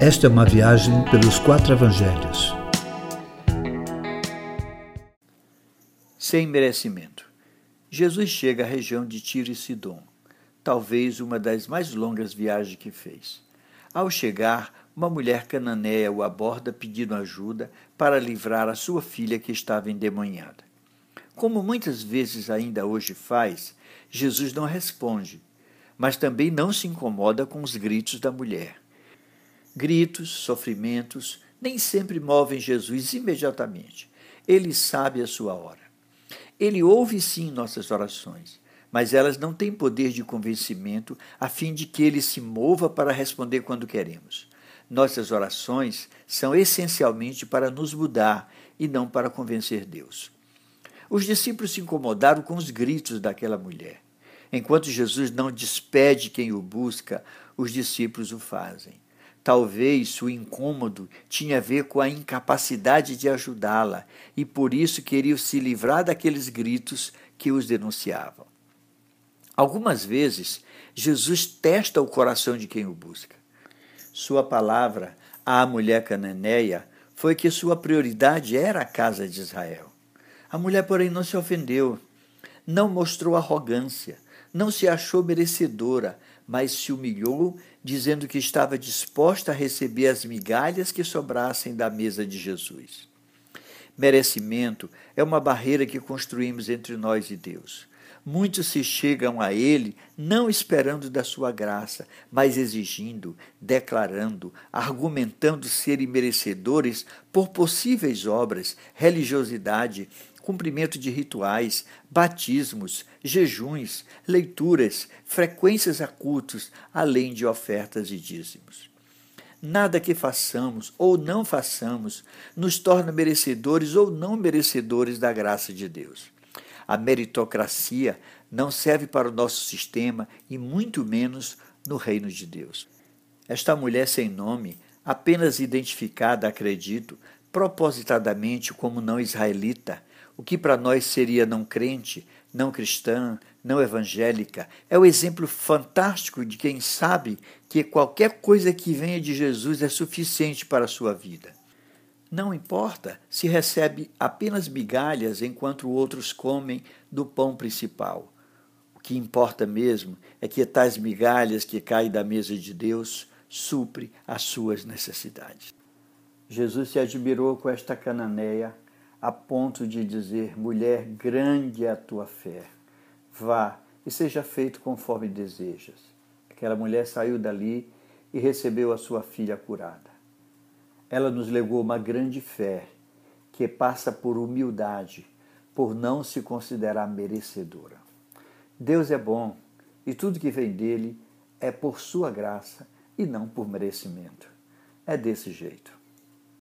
Esta é uma viagem pelos quatro evangelhos. Sem merecimento. Jesus chega à região de Tiro e Sidom, talvez uma das mais longas viagens que fez. Ao chegar, uma mulher cananeia o aborda pedindo ajuda para livrar a sua filha que estava endemoniada. Como muitas vezes ainda hoje faz, Jesus não responde, mas também não se incomoda com os gritos da mulher. Gritos, sofrimentos, nem sempre movem Jesus imediatamente. Ele sabe a sua hora. Ele ouve sim nossas orações, mas elas não têm poder de convencimento a fim de que ele se mova para responder quando queremos. Nossas orações são essencialmente para nos mudar e não para convencer Deus. Os discípulos se incomodaram com os gritos daquela mulher. Enquanto Jesus não despede quem o busca, os discípulos o fazem. Talvez o incômodo tinha a ver com a incapacidade de ajudá-la e por isso queriam se livrar daqueles gritos que os denunciavam. Algumas vezes, Jesus testa o coração de quem o busca. Sua palavra à mulher cananeia foi que sua prioridade era a casa de Israel. A mulher, porém, não se ofendeu, não mostrou arrogância, não se achou merecedora, mas se humilhou, dizendo que estava disposta a receber as migalhas que sobrassem da mesa de Jesus. Merecimento é uma barreira que construímos entre nós e Deus. Muitos se chegam a Ele não esperando da sua graça, mas exigindo, declarando, argumentando serem merecedores por possíveis obras, religiosidade, cumprimento de rituais, batismos, jejuns, leituras, frequências a cultos, além de ofertas e dízimos. Nada que façamos ou não façamos nos torna merecedores ou não merecedores da graça de Deus. A meritocracia não serve para o nosso sistema e muito menos no reino de Deus. Esta mulher sem nome, apenas identificada, acredito, propositadamente como não israelita, o que para nós seria não crente, não cristã, não evangélica, é o exemplo fantástico de quem sabe que qualquer coisa que venha de Jesus é suficiente para a sua vida. Não importa se recebe apenas migalhas enquanto outros comem do pão principal. O que importa mesmo é que tais migalhas que caem da mesa de Deus supre as suas necessidades. Jesus se admirou com esta cananeia a ponto de dizer: Mulher, grande é a tua fé. Vá e seja feito conforme desejas. Aquela mulher saiu dali e recebeu a sua filha curada. Ela nos legou uma grande fé que passa por humildade, por não se considerar merecedora. Deus é bom e tudo que vem dele é por sua graça e não por merecimento. É desse jeito.